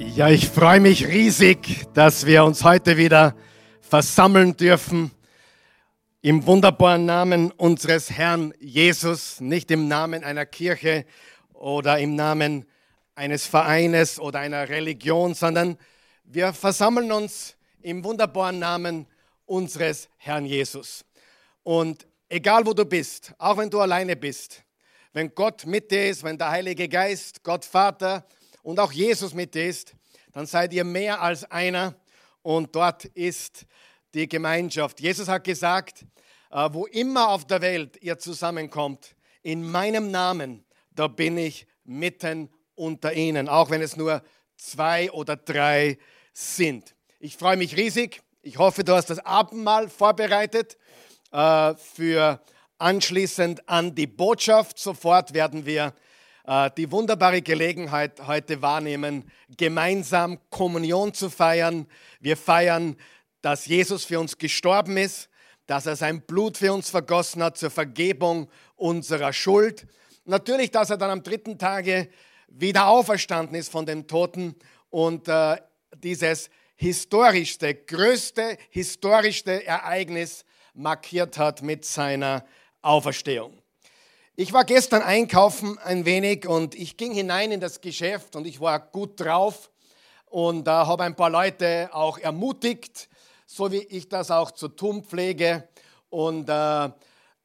Ja, ich freue mich riesig, dass wir uns heute wieder versammeln dürfen im wunderbaren Namen unseres Herrn Jesus, nicht im Namen einer Kirche oder im Namen eines Vereines oder einer Religion, sondern wir versammeln uns im wunderbaren Namen unseres Herrn Jesus. Und egal wo du bist, auch wenn du alleine bist, wenn Gott mit dir ist, wenn der Heilige Geist, Gott Vater und auch Jesus mit ist, dann seid ihr mehr als einer und dort ist die Gemeinschaft. Jesus hat gesagt, äh, wo immer auf der Welt ihr zusammenkommt, in meinem Namen, da bin ich mitten unter ihnen, auch wenn es nur zwei oder drei sind. Ich freue mich riesig. Ich hoffe, du hast das Abendmahl vorbereitet äh, für anschließend an die Botschaft. Sofort werden wir die wunderbare Gelegenheit heute wahrnehmen, gemeinsam Kommunion zu feiern. Wir feiern, dass Jesus für uns gestorben ist, dass er sein Blut für uns vergossen hat zur Vergebung unserer Schuld. Natürlich, dass er dann am dritten Tage wieder auferstanden ist von den Toten und äh, dieses historischste, größte historischste Ereignis markiert hat mit seiner Auferstehung. Ich war gestern einkaufen ein wenig und ich ging hinein in das Geschäft und ich war gut drauf und äh, habe ein paar Leute auch ermutigt, so wie ich das auch zu tun pflege. Und äh,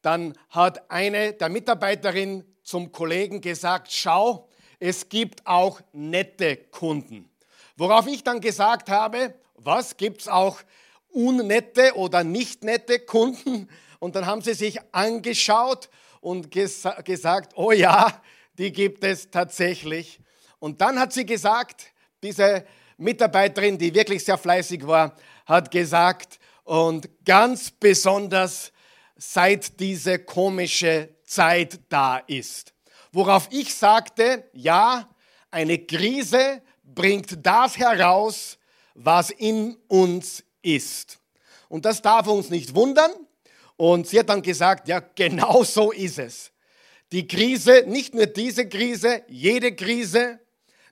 dann hat eine der Mitarbeiterinnen zum Kollegen gesagt, schau, es gibt auch nette Kunden. Worauf ich dann gesagt habe, was gibt es auch unnette oder nicht nette Kunden? Und dann haben sie sich angeschaut und ges gesagt, oh ja, die gibt es tatsächlich. Und dann hat sie gesagt, diese Mitarbeiterin, die wirklich sehr fleißig war, hat gesagt, und ganz besonders seit diese komische Zeit da ist. Worauf ich sagte, ja, eine Krise bringt das heraus, was in uns ist. Und das darf uns nicht wundern, und sie hat dann gesagt, ja, genau so ist es. Die Krise, nicht nur diese Krise, jede Krise,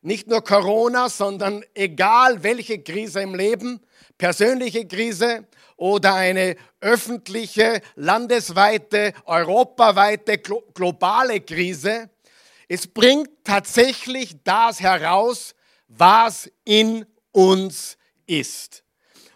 nicht nur Corona, sondern egal welche Krise im Leben, persönliche Krise oder eine öffentliche, landesweite, europaweite, globale Krise, es bringt tatsächlich das heraus, was in uns ist.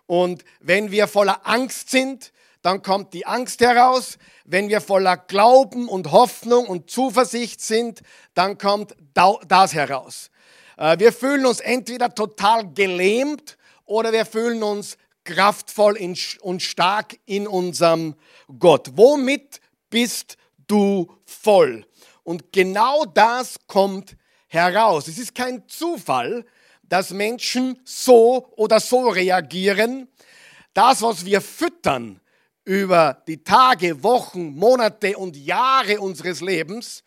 Und wenn wir voller Angst sind, dann kommt die Angst heraus. Wenn wir voller Glauben und Hoffnung und Zuversicht sind, dann kommt das heraus. Äh, wir fühlen uns entweder total gelähmt oder wir fühlen uns kraftvoll und stark in unserem Gott. Womit bist du voll? Und genau das kommt heraus. Es ist kein Zufall, dass Menschen so oder so reagieren. Das, was wir füttern, über die Tage, Wochen, Monate und Jahre unseres Lebens,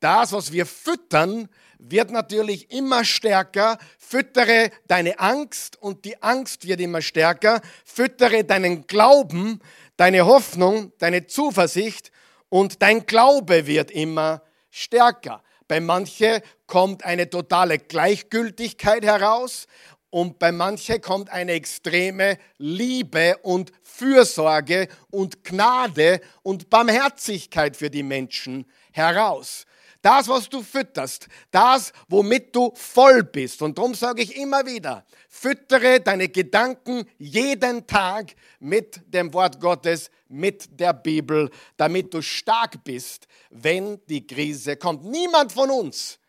das, was wir füttern, wird natürlich immer stärker. Füttere deine Angst und die Angst wird immer stärker. Füttere deinen Glauben, deine Hoffnung, deine Zuversicht und dein Glaube wird immer stärker. Bei manchen kommt eine totale Gleichgültigkeit heraus und bei manchen kommt eine extreme Liebe und Fürsorge und Gnade und Barmherzigkeit für die Menschen heraus. Das, was du fütterst, das, womit du voll bist. Und darum sage ich immer wieder, füttere deine Gedanken jeden Tag mit dem Wort Gottes, mit der Bibel, damit du stark bist, wenn die Krise kommt. Niemand von uns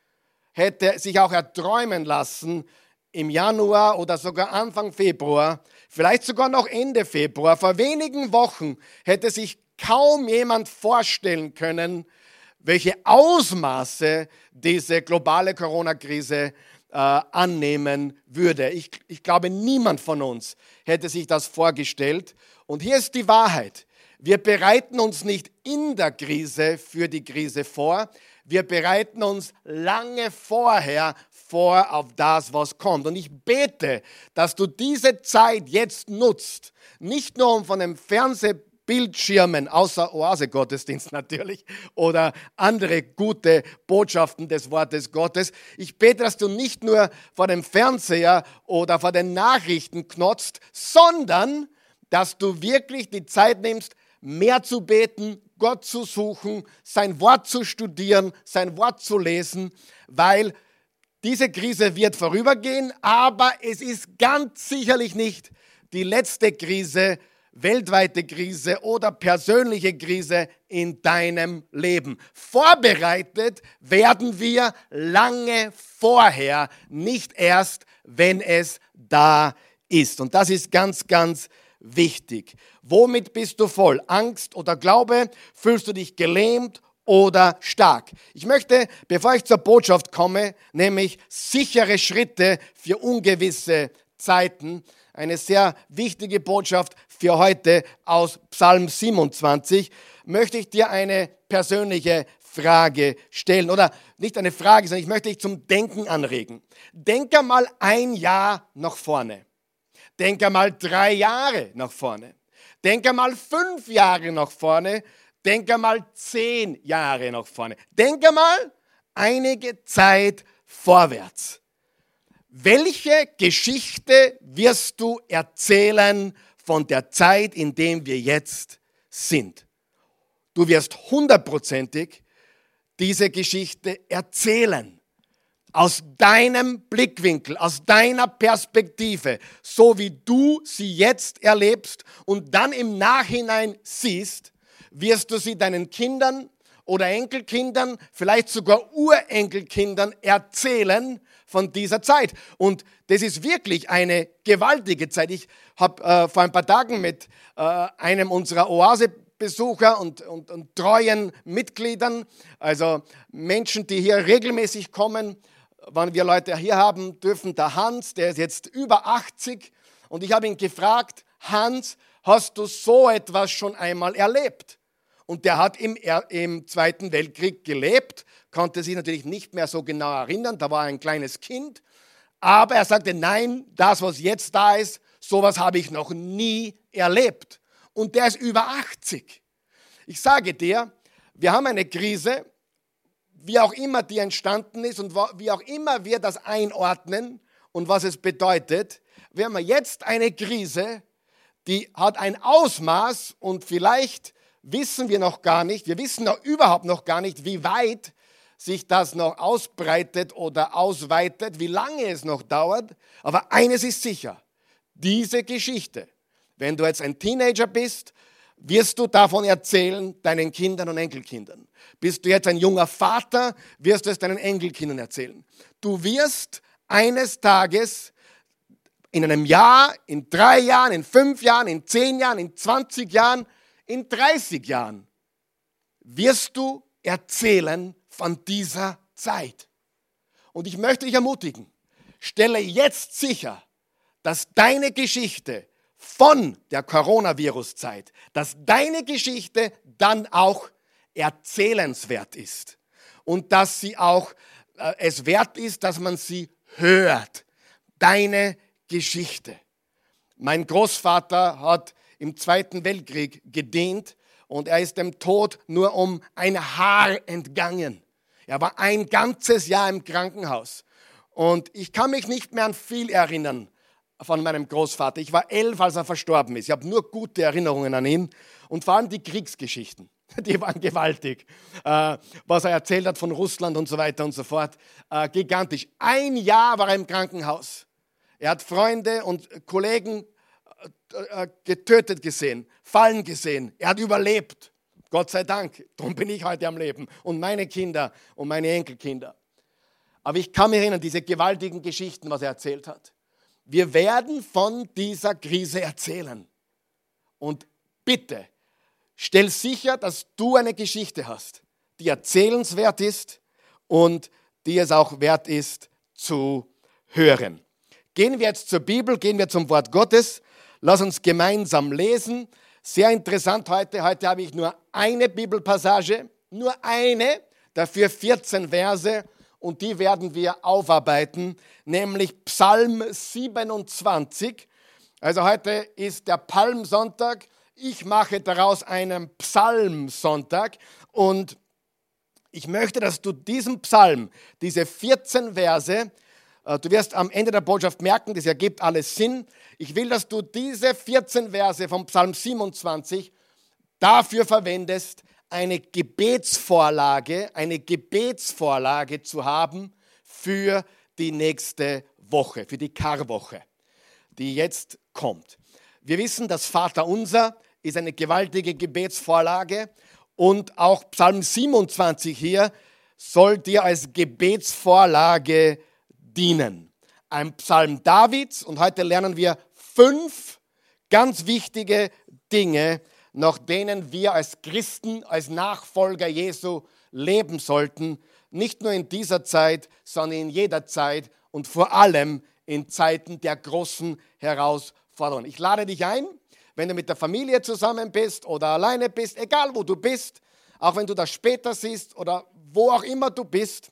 hätte sich auch erträumen lassen, im Januar oder sogar Anfang Februar, vielleicht sogar noch Ende Februar, vor wenigen Wochen hätte sich kaum jemand vorstellen können, welche Ausmaße diese globale Corona-Krise äh, annehmen würde. Ich, ich glaube, niemand von uns hätte sich das vorgestellt. Und hier ist die Wahrheit. Wir bereiten uns nicht in der Krise für die Krise vor. Wir bereiten uns lange vorher vor auf das, was kommt. Und ich bete, dass du diese Zeit jetzt nutzt, nicht nur um von dem Fernseh Bildschirmen, außer Oase-Gottesdienst natürlich oder andere gute Botschaften des Wortes Gottes. Ich bete, dass du nicht nur vor dem Fernseher oder vor den Nachrichten knotzt, sondern dass du wirklich die Zeit nimmst, mehr zu beten, Gott zu suchen, sein Wort zu studieren, sein Wort zu lesen, weil diese Krise wird vorübergehen, aber es ist ganz sicherlich nicht die letzte Krise, weltweite Krise oder persönliche Krise in deinem Leben. Vorbereitet werden wir lange vorher, nicht erst, wenn es da ist. Und das ist ganz, ganz wichtig. Womit bist du voll? Angst oder Glaube? Fühlst du dich gelähmt oder stark? Ich möchte, bevor ich zur Botschaft komme, nämlich sichere Schritte für ungewisse Zeiten, eine sehr wichtige Botschaft für heute aus Psalm 27, möchte ich dir eine persönliche Frage stellen. Oder nicht eine Frage, sondern ich möchte dich zum Denken anregen. Denk einmal ein Jahr nach vorne. Denk einmal drei Jahre nach vorne. Denk einmal fünf Jahre nach vorne. Denk einmal zehn Jahre nach vorne. Denk einmal einige Zeit vorwärts. Welche Geschichte wirst du erzählen von der Zeit, in der wir jetzt sind? Du wirst hundertprozentig diese Geschichte erzählen aus deinem Blickwinkel, aus deiner Perspektive, so wie du sie jetzt erlebst und dann im Nachhinein siehst, wirst du sie deinen Kindern oder Enkelkindern, vielleicht sogar Urenkelkindern erzählen von dieser Zeit. Und das ist wirklich eine gewaltige Zeit. Ich habe äh, vor ein paar Tagen mit äh, einem unserer Oase-Besucher und, und, und treuen Mitgliedern, also Menschen, die hier regelmäßig kommen, wann wir Leute hier haben dürfen, der Hans, der ist jetzt über 80 und ich habe ihn gefragt, Hans, hast du so etwas schon einmal erlebt? Und der hat im, im Zweiten Weltkrieg gelebt, konnte sich natürlich nicht mehr so genau erinnern, da war er ein kleines Kind, aber er sagte, nein, das, was jetzt da ist, sowas habe ich noch nie erlebt. Und der ist über 80. Ich sage dir, wir haben eine Krise, wie auch immer die entstanden ist und wie auch immer wir das einordnen und was es bedeutet, wir haben jetzt eine Krise, die hat ein Ausmaß und vielleicht wissen wir noch gar nicht, wir wissen noch überhaupt noch gar nicht, wie weit sich das noch ausbreitet oder ausweitet, wie lange es noch dauert. Aber eines ist sicher, diese Geschichte, wenn du jetzt ein Teenager bist wirst du davon erzählen deinen Kindern und Enkelkindern. Bist du jetzt ein junger Vater, wirst du es deinen Enkelkindern erzählen. Du wirst eines Tages in einem Jahr, in drei Jahren, in fünf Jahren, in zehn Jahren, in 20 Jahren, in 30 Jahren, wirst du erzählen von dieser Zeit. Und ich möchte dich ermutigen, stelle jetzt sicher, dass deine Geschichte von der Coronavirus-Zeit, dass deine Geschichte dann auch erzählenswert ist und dass sie auch äh, es wert ist, dass man sie hört. Deine Geschichte. Mein Großvater hat im Zweiten Weltkrieg gedient und er ist dem Tod nur um ein Haar entgangen. Er war ein ganzes Jahr im Krankenhaus. Und ich kann mich nicht mehr an viel erinnern, von meinem Großvater. Ich war elf, als er verstorben ist. Ich habe nur gute Erinnerungen an ihn und vor allem die Kriegsgeschichten. Die waren gewaltig. Äh, was er erzählt hat von Russland und so weiter und so fort. Äh, gigantisch. Ein Jahr war er im Krankenhaus. Er hat Freunde und Kollegen getötet gesehen, fallen gesehen. Er hat überlebt. Gott sei Dank. Darum bin ich heute am Leben. Und meine Kinder und meine Enkelkinder. Aber ich kann mich erinnern, diese gewaltigen Geschichten, was er erzählt hat. Wir werden von dieser Krise erzählen. Und bitte, stell sicher, dass du eine Geschichte hast, die erzählenswert ist und die es auch wert ist zu hören. Gehen wir jetzt zur Bibel, gehen wir zum Wort Gottes. Lass uns gemeinsam lesen. Sehr interessant heute. Heute habe ich nur eine Bibelpassage, nur eine, dafür 14 Verse und die werden wir aufarbeiten, nämlich Psalm 27. Also heute ist der Palmsonntag. Ich mache daraus einen Psalmsonntag und ich möchte, dass du diesen Psalm, diese 14 Verse, du wirst am Ende der Botschaft merken, das ergibt alles Sinn. Ich will, dass du diese 14 Verse vom Psalm 27 dafür verwendest, eine Gebetsvorlage, eine Gebetsvorlage zu haben für die nächste Woche, für die Karwoche, die jetzt kommt. Wir wissen, das Vaterunser ist eine gewaltige Gebetsvorlage und auch Psalm 27 hier soll dir als Gebetsvorlage dienen. Ein Psalm Davids und heute lernen wir fünf ganz wichtige Dinge, nach denen wir als Christen, als Nachfolger Jesu leben sollten. Nicht nur in dieser Zeit, sondern in jeder Zeit und vor allem in Zeiten der großen Herausforderungen. Ich lade dich ein, wenn du mit der Familie zusammen bist oder alleine bist, egal wo du bist, auch wenn du das später siehst oder wo auch immer du bist,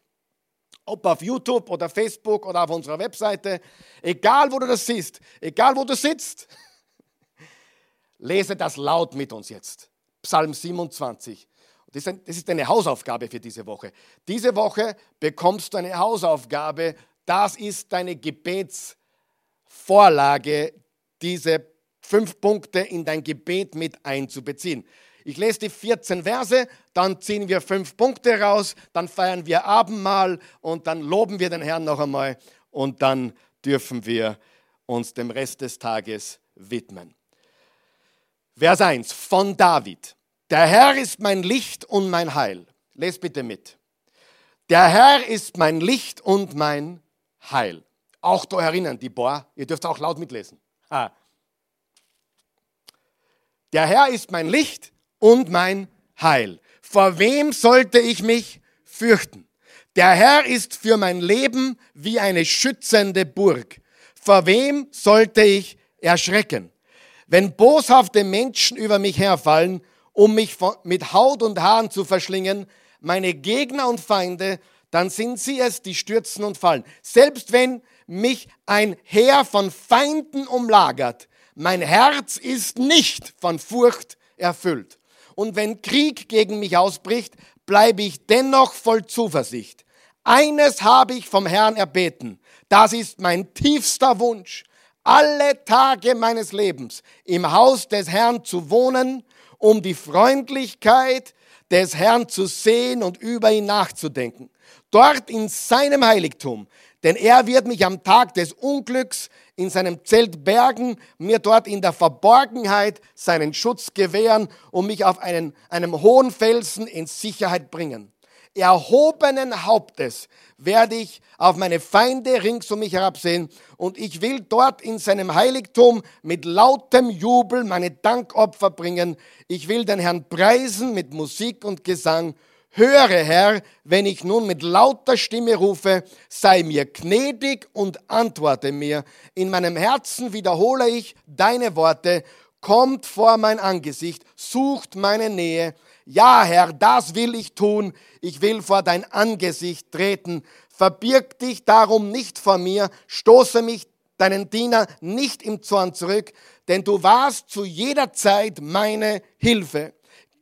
ob auf YouTube oder Facebook oder auf unserer Webseite, egal wo du das siehst, egal wo du sitzt, lese das laut mit uns jetzt. Psalm 27. Das ist eine Hausaufgabe für diese Woche. Diese Woche bekommst du eine Hausaufgabe. Das ist deine Gebetsvorlage, diese fünf Punkte in dein Gebet mit einzubeziehen. Ich lese die 14 Verse, dann ziehen wir fünf Punkte raus, dann feiern wir Abendmahl und dann loben wir den Herrn noch einmal und dann dürfen wir uns dem Rest des Tages widmen. Vers 1 von David. Der Herr ist mein Licht und mein Heil. Les bitte mit. Der Herr ist mein Licht und mein Heil. Auch da erinnern, die Boah, ihr dürft auch laut mitlesen. Ah. Der Herr ist mein Licht und mein Heil. Vor wem sollte ich mich fürchten? Der Herr ist für mein Leben wie eine schützende Burg. Vor wem sollte ich erschrecken? Wenn boshafte Menschen über mich herfallen, um mich mit Haut und Haaren zu verschlingen, meine Gegner und Feinde, dann sind sie es, die stürzen und fallen. Selbst wenn mich ein Heer von Feinden umlagert, mein Herz ist nicht von Furcht erfüllt. Und wenn Krieg gegen mich ausbricht, bleibe ich dennoch voll Zuversicht. Eines habe ich vom Herrn erbeten. Das ist mein tiefster Wunsch. Alle Tage meines Lebens im Haus des Herrn zu wohnen, um die Freundlichkeit des Herrn zu sehen und über ihn nachzudenken. Dort in seinem Heiligtum. Denn er wird mich am Tag des Unglücks in seinem Zelt bergen, mir dort in der Verborgenheit seinen Schutz gewähren und mich auf einen, einem hohen Felsen in Sicherheit bringen. Erhobenen Hauptes werde ich auf meine Feinde rings um mich herabsehen und ich will dort in seinem Heiligtum mit lautem Jubel meine Dankopfer bringen. Ich will den Herrn preisen mit Musik und Gesang Höre, Herr, wenn ich nun mit lauter Stimme rufe, sei mir gnädig und antworte mir. In meinem Herzen wiederhole ich deine Worte. Kommt vor mein Angesicht, sucht meine Nähe. Ja, Herr, das will ich tun. Ich will vor dein Angesicht treten. Verbirg dich darum nicht vor mir, stoße mich deinen Diener nicht im Zorn zurück, denn du warst zu jeder Zeit meine Hilfe.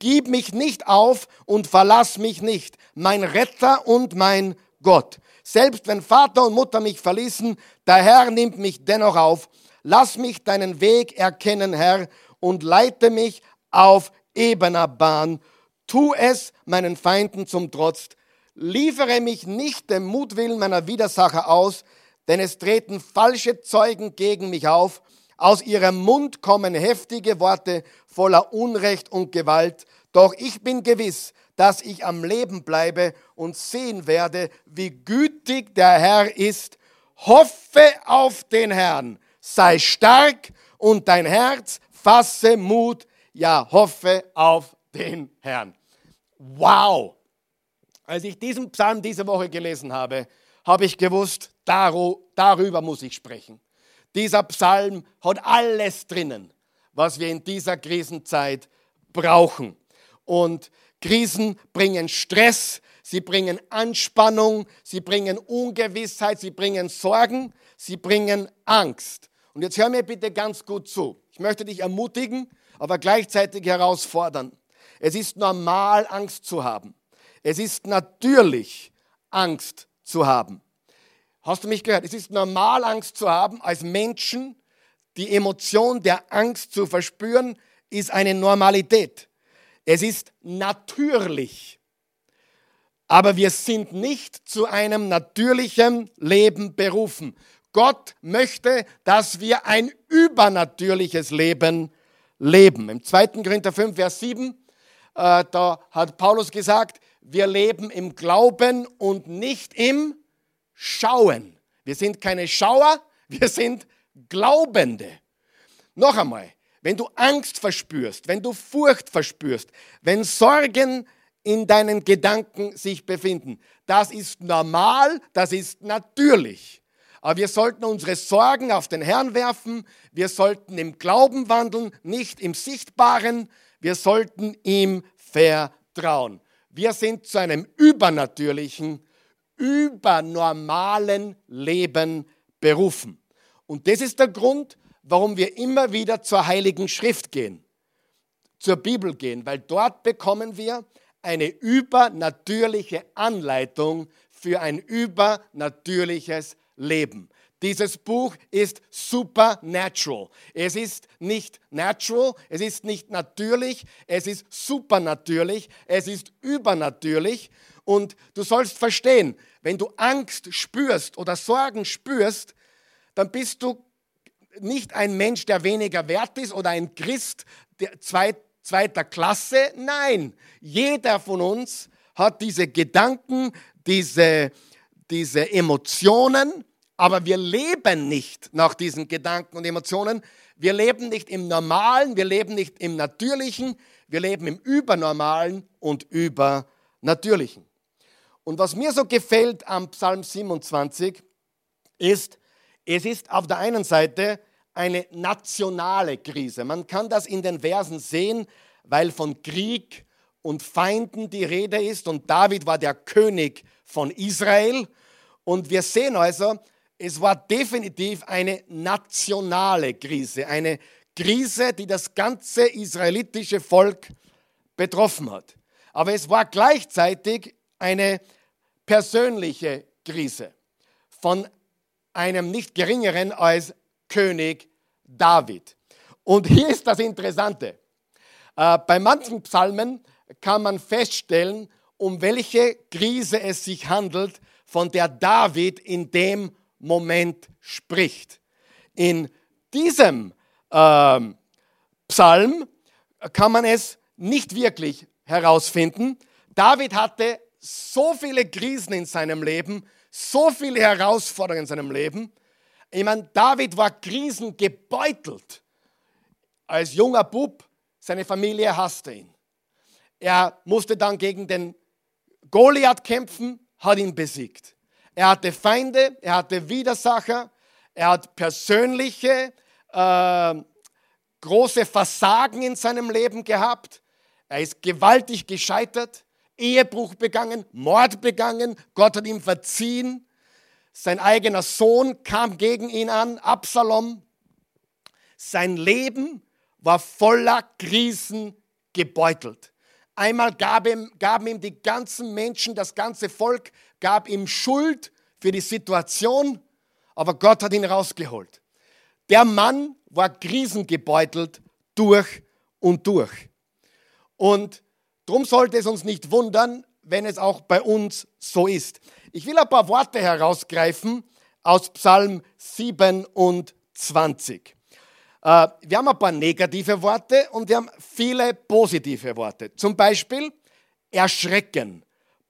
Gib mich nicht auf und verlass mich nicht, mein Retter und mein Gott. Selbst wenn Vater und Mutter mich verließen, der Herr nimmt mich dennoch auf. Lass mich deinen Weg erkennen, Herr, und leite mich auf ebener Bahn. Tu es meinen Feinden zum Trotz. Liefere mich nicht dem Mutwillen meiner Widersacher aus, denn es treten falsche Zeugen gegen mich auf. Aus ihrem Mund kommen heftige Worte voller Unrecht und Gewalt. Doch ich bin gewiss, dass ich am Leben bleibe und sehen werde, wie gütig der Herr ist. Hoffe auf den Herrn, sei stark und dein Herz fasse Mut, ja, hoffe auf den Herrn. Wow! Als ich diesen Psalm diese Woche gelesen habe, habe ich gewusst, darüber muss ich sprechen. Dieser Psalm hat alles drinnen, was wir in dieser Krisenzeit brauchen. Und Krisen bringen Stress, sie bringen Anspannung, sie bringen Ungewissheit, sie bringen Sorgen, sie bringen Angst. Und jetzt hör mir bitte ganz gut zu. Ich möchte dich ermutigen, aber gleichzeitig herausfordernd. Es ist normal, Angst zu haben. Es ist natürlich, Angst zu haben. Hast du mich gehört? Es ist normal, Angst zu haben. Als Menschen, die Emotion der Angst zu verspüren, ist eine Normalität. Es ist natürlich. Aber wir sind nicht zu einem natürlichen Leben berufen. Gott möchte, dass wir ein übernatürliches Leben leben. Im 2. Korinther 5, Vers 7, äh, da hat Paulus gesagt, wir leben im Glauben und nicht im Schauen. Wir sind keine Schauer, wir sind Glaubende. Noch einmal, wenn du Angst verspürst, wenn du Furcht verspürst, wenn Sorgen in deinen Gedanken sich befinden, das ist normal, das ist natürlich. Aber wir sollten unsere Sorgen auf den Herrn werfen, wir sollten im Glauben wandeln, nicht im Sichtbaren, wir sollten ihm vertrauen. Wir sind zu einem übernatürlichen, übernormalen Leben berufen. Und das ist der Grund, warum wir immer wieder zur Heiligen Schrift gehen, zur Bibel gehen, weil dort bekommen wir eine übernatürliche Anleitung für ein übernatürliches Leben. Dieses Buch ist supernatural. Es ist nicht natural, es ist nicht natürlich, es ist supernatürlich, es ist übernatürlich. Und du sollst verstehen, wenn du Angst spürst oder Sorgen spürst, dann bist du nicht ein Mensch, der weniger wert ist oder ein Christ zweit, zweiter Klasse. Nein, jeder von uns hat diese Gedanken, diese, diese Emotionen aber wir leben nicht nach diesen Gedanken und Emotionen. Wir leben nicht im Normalen, wir leben nicht im Natürlichen, wir leben im Übernormalen und Übernatürlichen. Und was mir so gefällt am Psalm 27 ist, es ist auf der einen Seite eine nationale Krise. Man kann das in den Versen sehen, weil von Krieg und Feinden die Rede ist und David war der König von Israel. Und wir sehen also, es war definitiv eine nationale Krise, eine Krise, die das ganze israelitische Volk betroffen hat. Aber es war gleichzeitig eine persönliche Krise von einem nicht geringeren als König David. Und hier ist das Interessante. Äh, bei manchen Psalmen kann man feststellen, um welche Krise es sich handelt, von der David in dem Moment spricht. In diesem ähm, Psalm kann man es nicht wirklich herausfinden. David hatte so viele Krisen in seinem Leben, so viele Herausforderungen in seinem Leben. Ich meine, David war krisengebeutelt. Als junger Bub, seine Familie hasste ihn. Er musste dann gegen den Goliath kämpfen, hat ihn besiegt. Er hatte Feinde, er hatte Widersacher, er hat persönliche äh, große Versagen in seinem Leben gehabt. Er ist gewaltig gescheitert, Ehebruch begangen, Mord begangen, Gott hat ihm verziehen. Sein eigener Sohn kam gegen ihn an, Absalom. Sein Leben war voller Krisen gebeutelt. Einmal gab ihm, gaben ihm die ganzen Menschen, das ganze Volk, gab ihm Schuld für die Situation, aber Gott hat ihn rausgeholt. Der Mann war krisengebeutelt durch und durch. Und darum sollte es uns nicht wundern, wenn es auch bei uns so ist. Ich will ein paar Worte herausgreifen aus Psalm 27. Äh, wir haben ein paar negative Worte und wir haben viele positive Worte. Zum Beispiel erschrecken,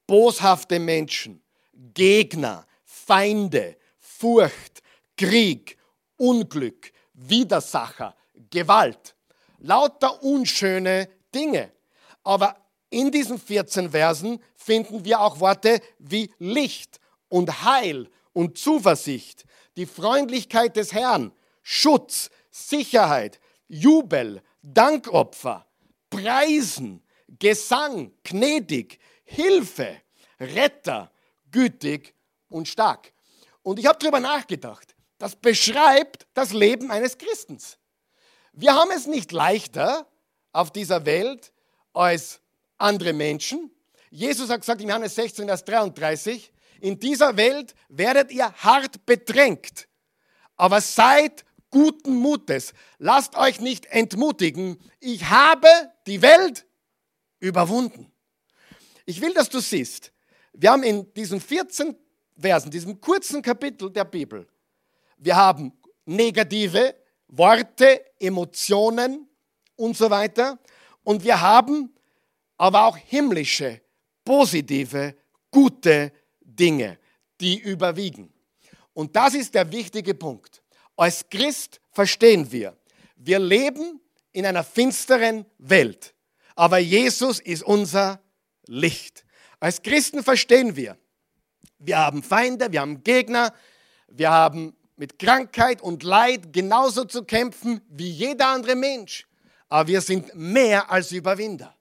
boshafte Menschen, Gegner, Feinde, Furcht, Krieg, Unglück, Widersacher, Gewalt. Lauter unschöne Dinge. Aber in diesen 14 Versen finden wir auch Worte wie Licht und Heil und Zuversicht, die Freundlichkeit des Herrn, Schutz, Sicherheit, Jubel, Dankopfer, Preisen, Gesang, gnädig, Hilfe, Retter, gütig und stark. Und ich habe darüber nachgedacht. Das beschreibt das Leben eines Christens. Wir haben es nicht leichter auf dieser Welt als andere Menschen. Jesus hat gesagt in Johannes 16, Vers 33, in dieser Welt werdet ihr hart bedrängt, aber seid guten Mutes. Lasst euch nicht entmutigen. Ich habe die Welt überwunden. Ich will, dass du siehst, wir haben in diesen 14 Versen, diesem kurzen Kapitel der Bibel, wir haben negative Worte, Emotionen und so weiter. Und wir haben aber auch himmlische, positive, gute Dinge, die überwiegen. Und das ist der wichtige Punkt. Als Christ verstehen wir, wir leben in einer finsteren Welt, aber Jesus ist unser Licht. Als Christen verstehen wir, wir haben Feinde, wir haben Gegner, wir haben mit Krankheit und Leid genauso zu kämpfen wie jeder andere Mensch. Aber wir sind mehr als Überwinder.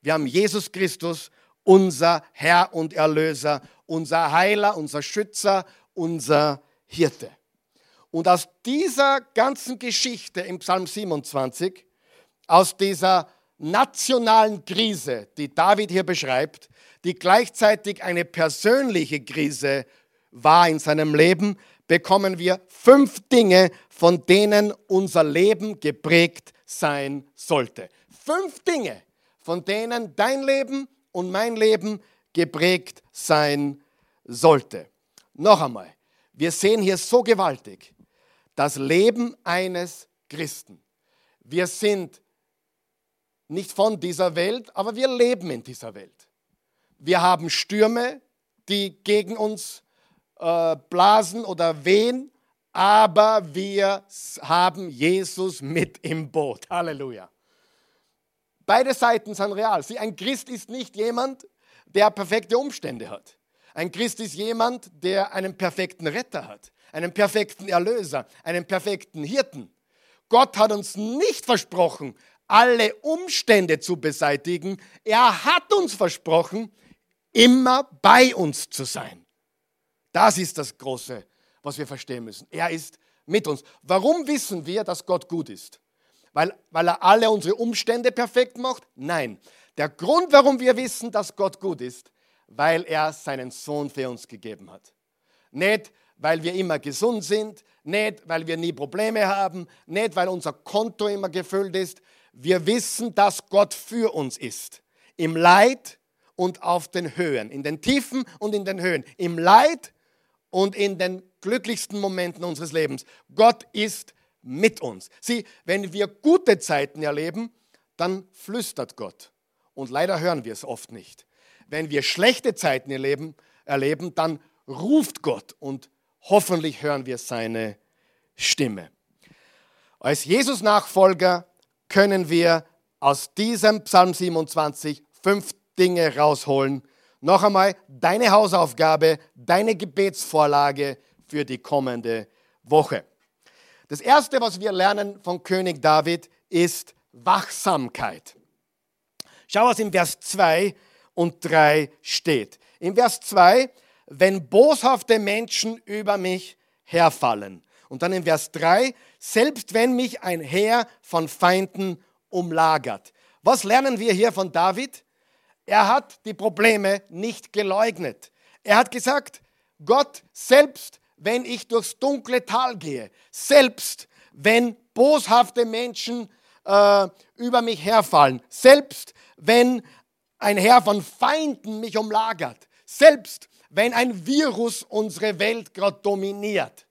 Wir haben Jesus Christus, unser Herr und Erlöser, unser Heiler, unser Schützer, unser Hirte. Und aus dieser ganzen Geschichte im Psalm 27, aus dieser nationalen Krise, die David hier beschreibt, die gleichzeitig eine persönliche Krise war in seinem Leben, bekommen wir fünf Dinge, von denen unser Leben geprägt sein sollte. Fünf Dinge, von denen dein Leben und mein Leben geprägt sein sollte. Noch einmal, wir sehen hier so gewaltig das Leben eines Christen. Wir sind nicht von dieser Welt, aber wir leben in dieser Welt. Wir haben Stürme, die gegen uns äh, blasen oder wehen, aber wir haben Jesus mit im Boot. Halleluja. Beide Seiten sind real. Sie, ein Christ ist nicht jemand, der perfekte Umstände hat. Ein Christ ist jemand, der einen perfekten Retter hat, einen perfekten Erlöser, einen perfekten Hirten. Gott hat uns nicht versprochen, alle Umstände zu beseitigen. Er hat uns versprochen, immer bei uns zu sein. Das ist das Große, was wir verstehen müssen. Er ist mit uns. Warum wissen wir, dass Gott gut ist? Weil, weil er alle unsere Umstände perfekt macht? Nein. Der Grund, warum wir wissen, dass Gott gut ist, weil er seinen Sohn für uns gegeben hat. Nicht, weil wir immer gesund sind, nicht, weil wir nie Probleme haben, nicht, weil unser Konto immer gefüllt ist, wir wissen, dass Gott für uns ist. Im Leid und auf den Höhen, in den Tiefen und in den Höhen, im Leid und in den glücklichsten Momenten unseres Lebens. Gott ist mit uns. Sieh, wenn wir gute Zeiten erleben, dann flüstert Gott. Und leider hören wir es oft nicht. Wenn wir schlechte Zeiten erleben, erleben dann ruft Gott und hoffentlich hören wir seine Stimme. Als Jesus-Nachfolger können wir aus diesem Psalm 27 fünf Dinge rausholen. Noch einmal deine Hausaufgabe, deine Gebetsvorlage für die kommende Woche. Das Erste, was wir lernen von König David, ist Wachsamkeit. Schau, was im Vers 2 und 3 steht. Im Vers 2, wenn boshafte Menschen über mich herfallen. Und dann im Vers 3, selbst wenn mich ein Heer von Feinden umlagert. Was lernen wir hier von David? Er hat die Probleme nicht geleugnet. Er hat gesagt, Gott, selbst wenn ich durchs dunkle Tal gehe, selbst wenn boshafte Menschen äh, über mich herfallen, selbst wenn ein Herr von Feinden mich umlagert, selbst wenn ein Virus unsere Welt gerade dominiert,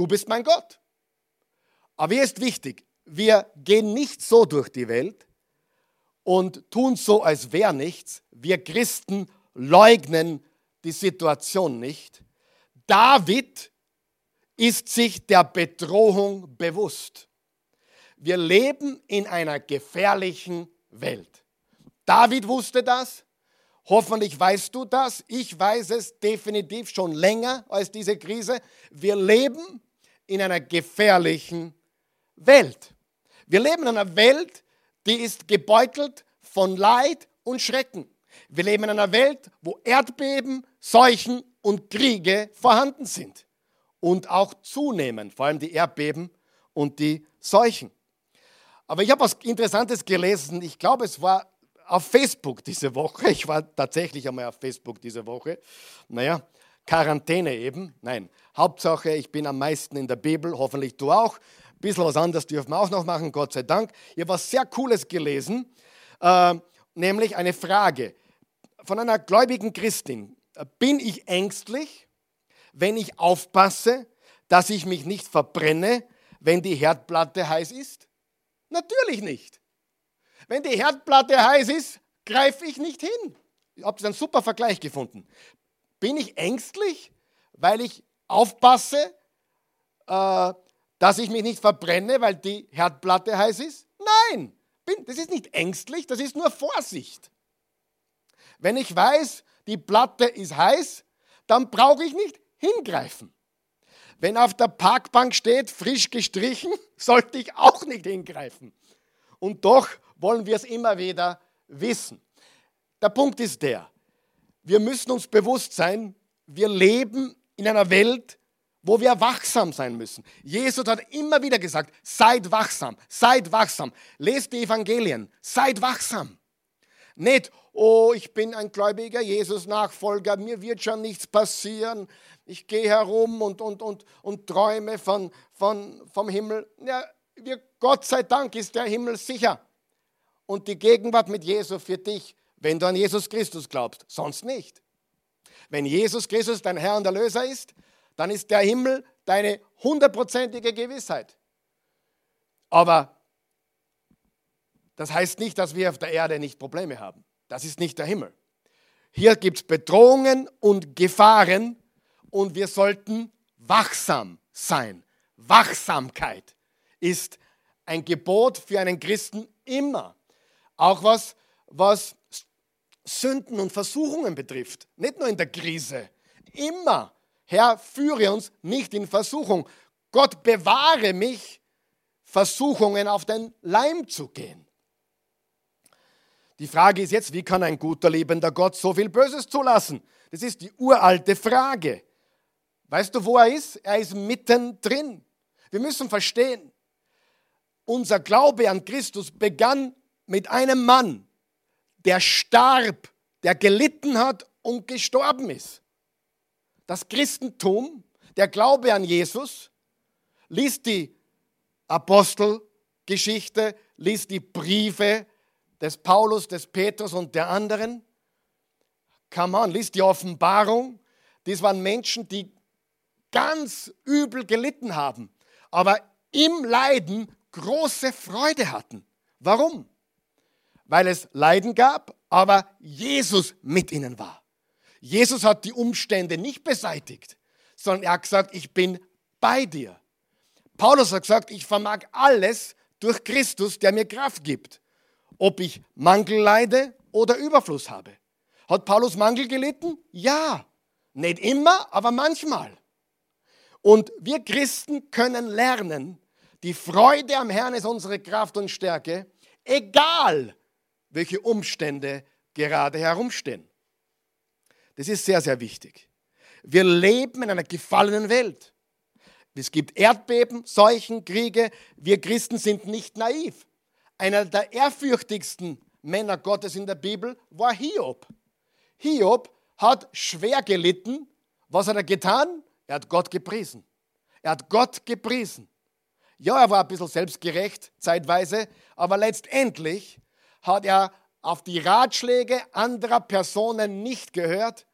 du bist mein Gott. Aber hier ist wichtig, wir gehen nicht so durch die Welt und tun so, als wäre nichts. Wir Christen leugnen die Situation nicht. David ist sich der Bedrohung bewusst. Wir leben in einer gefährlichen Welt. David wusste das. Hoffentlich weißt du das. Ich weiß es definitiv schon länger als diese Krise. Wir leben in einer gefährlichen Welt. Wir leben in einer Welt, die ist gebeutelt von Leid und Schrecken. Wir leben in einer Welt, wo Erdbeben, Seuchen und Kriege vorhanden sind und auch zunehmen, vor allem die Erdbeben und die Seuchen. Aber ich habe was Interessantes gelesen. Ich glaube, es war auf Facebook diese Woche. Ich war tatsächlich einmal auf Facebook diese Woche. Naja, Quarantäne eben. Nein, Hauptsache, ich bin am meisten in der Bibel. Hoffentlich du auch. Ein bisschen was anderes dürfen wir auch noch machen, Gott sei Dank. Ich habe was sehr Cooles gelesen, äh, nämlich eine Frage von einer gläubigen Christin. Bin ich ängstlich, wenn ich aufpasse, dass ich mich nicht verbrenne, wenn die Herdplatte heiß ist? Natürlich nicht. Wenn die Herdplatte heiß ist, greife ich nicht hin. Ich habe einen super Vergleich gefunden. Bin ich ängstlich, weil ich aufpasse, äh, dass ich mich nicht verbrenne, weil die Herdplatte heiß ist? Nein, bin, das ist nicht ängstlich, das ist nur Vorsicht. Wenn ich weiß, die Platte ist heiß, dann brauche ich nicht hingreifen. Wenn auf der Parkbank steht, frisch gestrichen, sollte ich auch nicht hingreifen. Und doch wollen wir es immer wieder wissen. Der Punkt ist der, wir müssen uns bewusst sein, wir leben in einer Welt, wo wir wachsam sein müssen. Jesus hat immer wieder gesagt, seid wachsam, seid wachsam. Lest die Evangelien, seid wachsam. Nicht, oh, ich bin ein gläubiger Jesus-Nachfolger, mir wird schon nichts passieren. Ich gehe herum und, und, und, und träume von, von, vom Himmel. Ja, wir, Gott sei Dank ist der Himmel sicher. Und die Gegenwart mit Jesus für dich, wenn du an Jesus Christus glaubst, sonst nicht. Wenn Jesus Christus dein Herr und Erlöser ist, dann ist der Himmel deine hundertprozentige Gewissheit. Aber das heißt nicht, dass wir auf der Erde nicht Probleme haben. Das ist nicht der Himmel. Hier gibt es Bedrohungen und Gefahren und wir sollten wachsam sein. Wachsamkeit ist ein Gebot für einen Christen immer. Auch was, was Sünden und Versuchungen betrifft. Nicht nur in der Krise. Immer. Herr, führe uns nicht in Versuchung. Gott bewahre mich, Versuchungen auf den Leim zu gehen. Die Frage ist jetzt, wie kann ein guter, liebender Gott so viel Böses zulassen? Das ist die uralte Frage. Weißt du, wo er ist? Er ist mittendrin. Wir müssen verstehen, unser Glaube an Christus begann mit einem Mann, der starb, der gelitten hat und gestorben ist. Das Christentum, der Glaube an Jesus, liest die Apostelgeschichte, liest die Briefe des Paulus, des Petrus und der anderen. Come on, liest die Offenbarung. Dies waren Menschen, die ganz übel gelitten haben, aber im Leiden große Freude hatten. Warum? Weil es Leiden gab, aber Jesus mit ihnen war. Jesus hat die Umstände nicht beseitigt, sondern er hat gesagt, ich bin bei dir. Paulus hat gesagt, ich vermag alles durch Christus, der mir Kraft gibt ob ich Mangel leide oder Überfluss habe. Hat Paulus Mangel gelitten? Ja. Nicht immer, aber manchmal. Und wir Christen können lernen, die Freude am Herrn ist unsere Kraft und Stärke, egal welche Umstände gerade herumstehen. Das ist sehr, sehr wichtig. Wir leben in einer gefallenen Welt. Es gibt Erdbeben, Seuchen, Kriege. Wir Christen sind nicht naiv. Einer der ehrfürchtigsten Männer Gottes in der Bibel war Hiob. Hiob hat schwer gelitten. Was hat er getan? Er hat Gott gepriesen. Er hat Gott gepriesen. Ja, er war ein bisschen selbstgerecht zeitweise, aber letztendlich hat er auf die Ratschläge anderer Personen nicht gehört,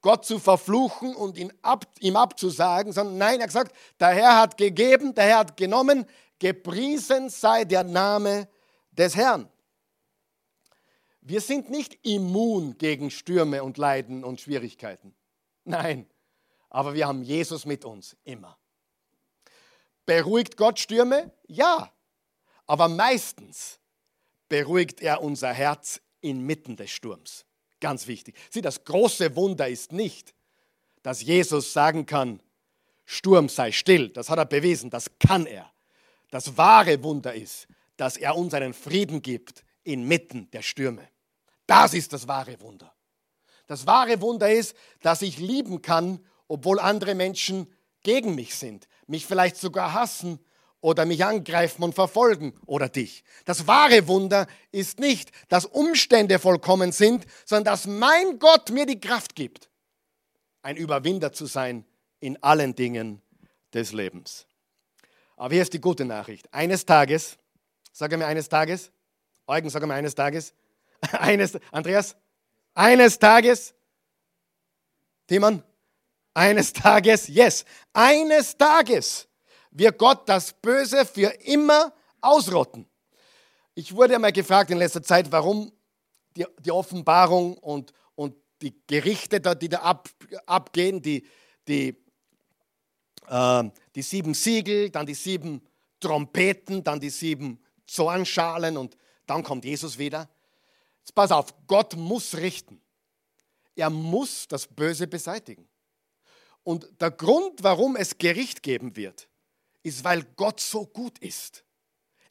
Gott zu verfluchen und ihn ab, ihm abzusagen, sondern nein, er hat gesagt, der Herr hat gegeben, der Herr hat genommen, gepriesen sei der Name des Herrn. Wir sind nicht immun gegen Stürme und Leiden und Schwierigkeiten. Nein, aber wir haben Jesus mit uns immer. Beruhigt Gott Stürme? Ja, aber meistens beruhigt er unser Herz inmitten des Sturms. Ganz wichtig. Sieh, das große Wunder ist nicht, dass Jesus sagen kann, Sturm sei still. Das hat er bewiesen, das kann er. Das wahre Wunder ist, dass er uns einen Frieden gibt inmitten der Stürme. Das ist das wahre Wunder. Das wahre Wunder ist, dass ich lieben kann, obwohl andere Menschen gegen mich sind, mich vielleicht sogar hassen oder mich angreifen und verfolgen oder dich. Das wahre Wunder ist nicht, dass Umstände vollkommen sind, sondern dass mein Gott mir die Kraft gibt, ein Überwinder zu sein in allen Dingen des Lebens. Aber hier ist die gute Nachricht. Eines Tages, sage mir eines Tages, Eugen, sage mir eines Tages, eines, Andreas, eines Tages, Timon, eines Tages, yes, eines Tages wird Gott das Böse für immer ausrotten. Ich wurde einmal gefragt in letzter Zeit, warum die, die Offenbarung und, und die Gerichte, die da ab, abgehen, die, die, äh, die sieben Siegel, dann die sieben Trompeten, dann die sieben Zornschalen und dann kommt Jesus wieder. Jetzt pass auf, Gott muss richten. Er muss das Böse beseitigen. Und der Grund, warum es Gericht geben wird, ist, weil Gott so gut ist.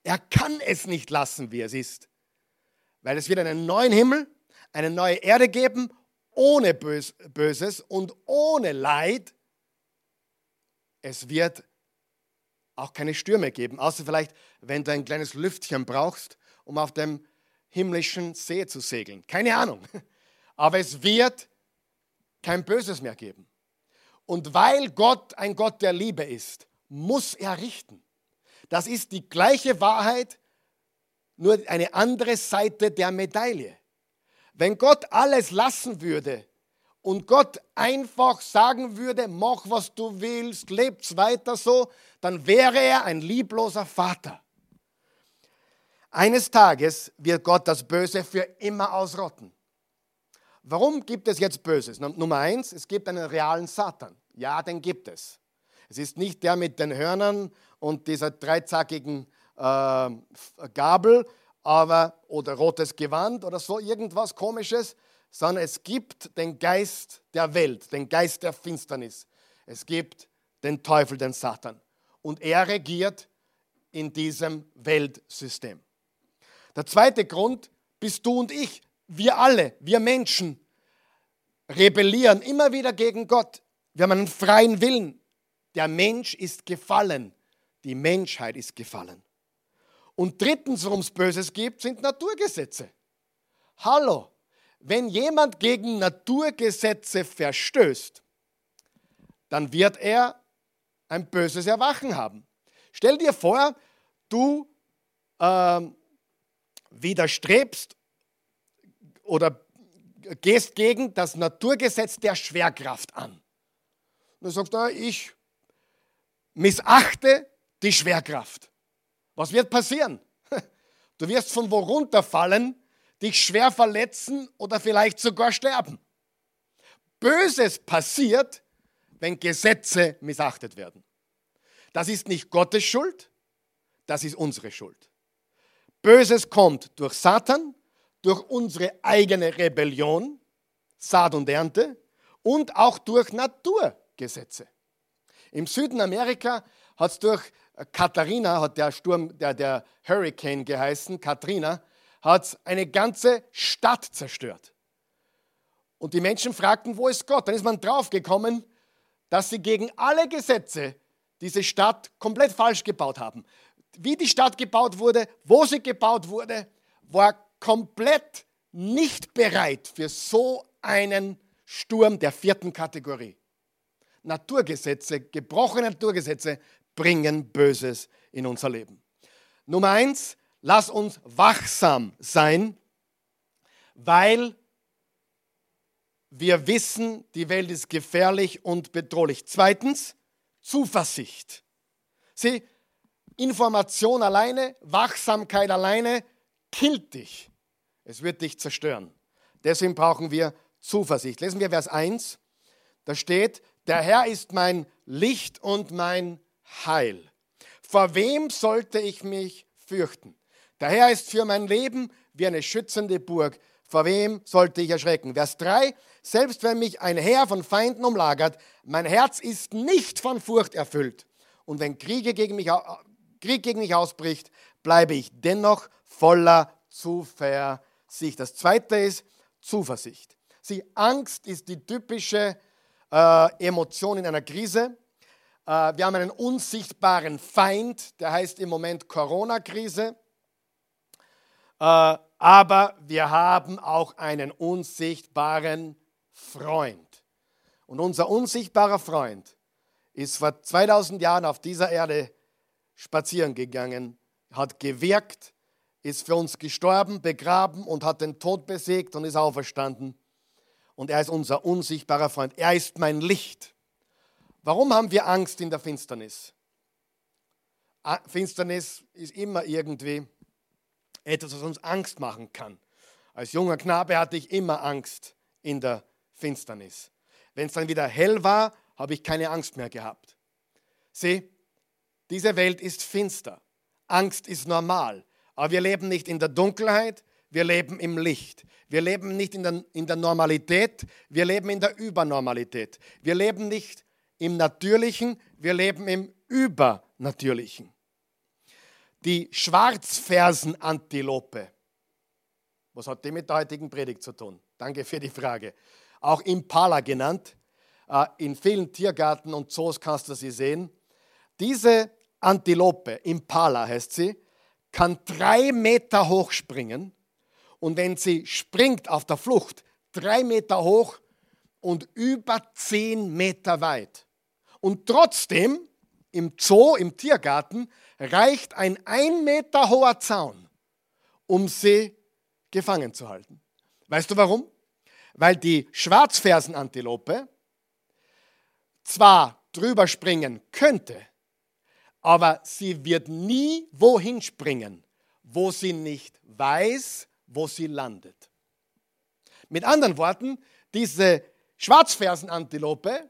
Er kann es nicht lassen, wie es ist. Weil es wird einen neuen Himmel, eine neue Erde geben, ohne Böses und ohne Leid. Es wird auch keine Stürme geben, außer vielleicht, wenn du ein kleines Lüftchen brauchst, um auf dem himmlischen See zu segeln. Keine Ahnung. Aber es wird kein Böses mehr geben. Und weil Gott ein Gott der Liebe ist, muss er richten. Das ist die gleiche Wahrheit, nur eine andere Seite der Medaille. Wenn Gott alles lassen würde und Gott einfach sagen würde, mach was du willst, lebst weiter so, dann wäre er ein liebloser Vater. Eines Tages wird Gott das Böse für immer ausrotten. Warum gibt es jetzt Böses? Nummer eins, es gibt einen realen Satan. Ja, den gibt es. Es ist nicht der mit den Hörnern und dieser dreizackigen äh, Gabel aber, oder rotes Gewand oder so irgendwas komisches, sondern es gibt den Geist der Welt, den Geist der Finsternis. Es gibt den Teufel, den Satan. Und er regiert in diesem Weltsystem. Der zweite Grund bist du und ich. Wir alle, wir Menschen, rebellieren immer wieder gegen Gott. Wir haben einen freien Willen. Der Mensch ist gefallen. Die Menschheit ist gefallen. Und drittens, worum es Böses gibt, sind Naturgesetze. Hallo, wenn jemand gegen Naturgesetze verstößt, dann wird er ein böses Erwachen haben. Stell dir vor, du ähm, widerstrebst oder gehst gegen das Naturgesetz der Schwerkraft an. Und du sagst, ah, ich missachte die Schwerkraft. Was wird passieren? Du wirst von wo runterfallen, dich schwer verletzen oder vielleicht sogar sterben. Böses passiert, wenn Gesetze missachtet werden. Das ist nicht Gottes Schuld, das ist unsere Schuld. Böses kommt durch Satan, durch unsere eigene Rebellion, Saat und Ernte und auch durch Naturgesetze. Im Süden Amerika hat es durch Katharina, hat der Sturm, der, der Hurricane geheißen, Katrina, hat eine ganze Stadt zerstört. Und die Menschen fragten, wo ist Gott? Dann ist man draufgekommen, dass sie gegen alle Gesetze diese Stadt komplett falsch gebaut haben wie die Stadt gebaut wurde, wo sie gebaut wurde, war komplett nicht bereit für so einen Sturm der vierten Kategorie. Naturgesetze, gebrochene Naturgesetze bringen Böses in unser Leben. Nummer eins, lass uns wachsam sein, weil wir wissen, die Welt ist gefährlich und bedrohlich. Zweitens, Zuversicht. Sieh, Information alleine, Wachsamkeit alleine killt dich. Es wird dich zerstören. Deswegen brauchen wir Zuversicht. Lesen wir Vers 1. Da steht, der Herr ist mein Licht und mein Heil. Vor wem sollte ich mich fürchten? Der Herr ist für mein Leben wie eine schützende Burg. Vor wem sollte ich erschrecken? Vers 3. Selbst wenn mich ein Heer von Feinden umlagert, mein Herz ist nicht von Furcht erfüllt. Und wenn Kriege gegen mich Krieg gegen mich ausbricht, bleibe ich dennoch voller Zuversicht. Das zweite ist Zuversicht. Sie, Angst ist die typische äh, Emotion in einer Krise. Äh, wir haben einen unsichtbaren Feind, der heißt im Moment Corona-Krise. Äh, aber wir haben auch einen unsichtbaren Freund. Und unser unsichtbarer Freund ist vor 2000 Jahren auf dieser Erde spazieren gegangen, hat gewirkt, ist für uns gestorben, begraben und hat den Tod besiegt und ist auferstanden. Und er ist unser unsichtbarer Freund. Er ist mein Licht. Warum haben wir Angst in der Finsternis? Finsternis ist immer irgendwie etwas, was uns Angst machen kann. Als junger Knabe hatte ich immer Angst in der Finsternis. Wenn es dann wieder hell war, habe ich keine Angst mehr gehabt. Sieh, diese Welt ist finster. Angst ist normal. Aber wir leben nicht in der Dunkelheit, wir leben im Licht. Wir leben nicht in der, in der Normalität, wir leben in der Übernormalität. Wir leben nicht im Natürlichen, wir leben im Übernatürlichen. Die Schwarzfersenantilope. Was hat die mit der heutigen Predigt zu tun? Danke für die Frage. Auch Impala genannt. Äh, in vielen Tiergärten und Zoos kannst du sie sehen. Diese Antilope, Impala heißt sie, kann drei Meter hoch springen. Und wenn sie springt auf der Flucht, drei Meter hoch und über zehn Meter weit. Und trotzdem im Zoo, im Tiergarten, reicht ein ein Meter hoher Zaun, um sie gefangen zu halten. Weißt du warum? Weil die Schwarzfersenantilope zwar drüber springen könnte, aber sie wird nie wohin springen, wo sie nicht weiß, wo sie landet. Mit anderen Worten, diese Schwarzfersenantilope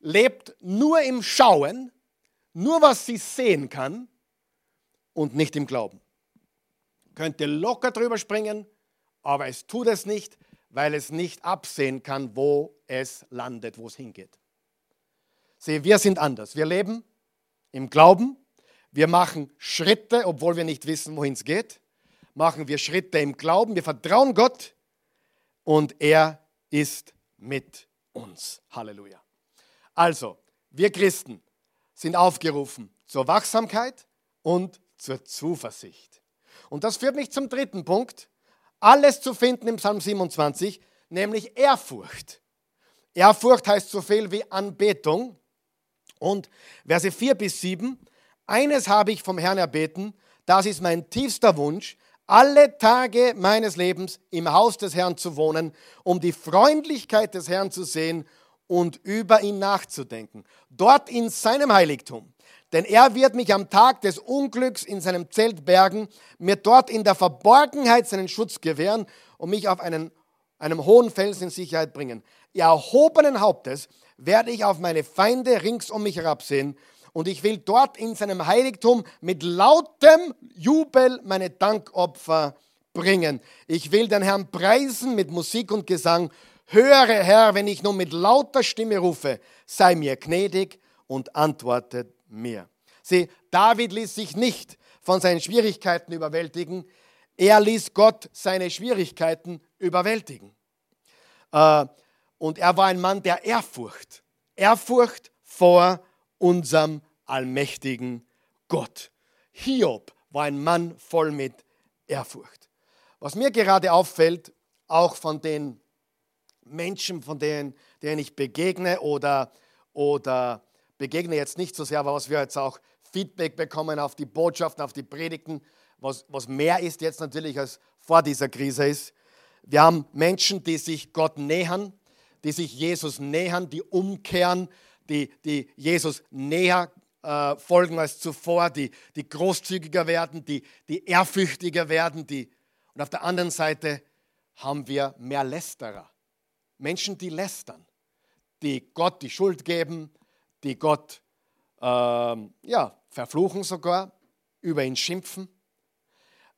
lebt nur im Schauen, nur was sie sehen kann und nicht im Glauben. Könnte locker drüber springen, aber es tut es nicht, weil es nicht absehen kann, wo es landet, wo es hingeht. Sieh, wir sind anders. Wir leben im Glauben. Wir machen Schritte, obwohl wir nicht wissen, wohin es geht. Machen wir Schritte im Glauben. Wir vertrauen Gott und er ist mit uns. Halleluja. Also, wir Christen, sind aufgerufen zur Wachsamkeit und zur Zuversicht. Und das führt mich zum dritten Punkt. Alles zu finden im Psalm 27, nämlich Ehrfurcht. Ehrfurcht heißt so viel wie Anbetung. Und Verse 4 bis 7, eines habe ich vom Herrn erbeten, das ist mein tiefster Wunsch, alle Tage meines Lebens im Haus des Herrn zu wohnen, um die Freundlichkeit des Herrn zu sehen und über ihn nachzudenken. Dort in seinem Heiligtum. Denn er wird mich am Tag des Unglücks in seinem Zelt bergen, mir dort in der Verborgenheit seinen Schutz gewähren und mich auf einen, einem hohen Fels in Sicherheit bringen. Erhobenen Hauptes werde ich auf meine Feinde rings um mich herabsehen und ich will dort in seinem Heiligtum mit lautem Jubel meine Dankopfer bringen. Ich will den Herrn preisen mit Musik und Gesang Höre, Herr, wenn ich nun mit lauter Stimme rufe, sei mir gnädig und antwortet mir. Sieh, David ließ sich nicht von seinen Schwierigkeiten überwältigen. Er ließ Gott seine Schwierigkeiten überwältigen. Äh, und er war ein Mann der Ehrfurcht. Ehrfurcht vor unserem allmächtigen Gott. Hiob war ein Mann voll mit Ehrfurcht. Was mir gerade auffällt, auch von den Menschen, von denen, denen ich begegne oder, oder begegne jetzt nicht so sehr, aber was wir jetzt auch Feedback bekommen auf die Botschaften, auf die Predigten, was, was mehr ist jetzt natürlich als vor dieser Krise ist. Wir haben Menschen, die sich Gott nähern, die sich Jesus nähern, die umkehren, die, die Jesus näher äh, folgen als zuvor, die, die großzügiger werden, die, die ehrfürchtiger werden. Die, und auf der anderen Seite haben wir mehr Lästerer. Menschen, die lästern, die Gott die Schuld geben, die Gott ähm, ja, verfluchen sogar, über ihn schimpfen.